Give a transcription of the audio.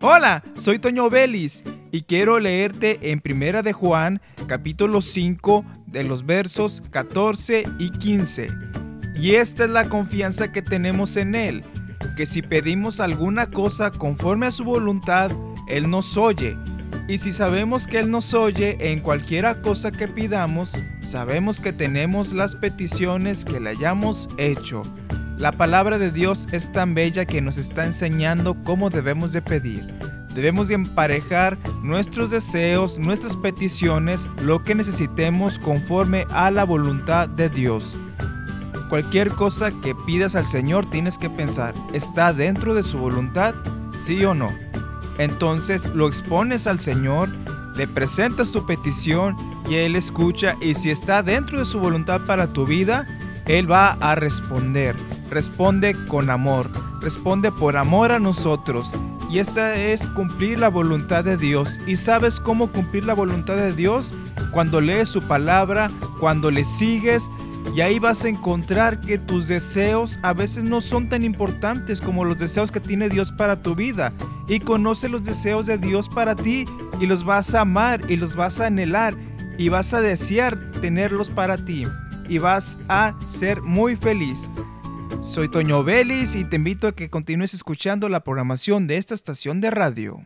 Hola, soy Toño Vélez y quiero leerte en Primera de Juan, capítulo 5, de los versos 14 y 15. Y esta es la confianza que tenemos en Él, que si pedimos alguna cosa conforme a su voluntad, Él nos oye. Y si sabemos que Él nos oye en cualquiera cosa que pidamos, sabemos que tenemos las peticiones que le hayamos hecho. La palabra de Dios es tan bella que nos está enseñando cómo debemos de pedir. Debemos de emparejar nuestros deseos, nuestras peticiones, lo que necesitemos conforme a la voluntad de Dios. Cualquier cosa que pidas al Señor tienes que pensar, ¿está dentro de su voluntad? ¿Sí o no? Entonces lo expones al Señor, le presentas tu petición y Él escucha y si está dentro de su voluntad para tu vida, Él va a responder responde con amor, responde por amor a nosotros. Y esta es cumplir la voluntad de Dios. ¿Y sabes cómo cumplir la voluntad de Dios? Cuando lees su palabra, cuando le sigues, y ahí vas a encontrar que tus deseos a veces no son tan importantes como los deseos que tiene Dios para tu vida. Y conoce los deseos de Dios para ti y los vas a amar y los vas a anhelar y vas a desear tenerlos para ti. Y vas a ser muy feliz. Soy Toño Vélez y te invito a que continúes escuchando la programación de esta estación de radio.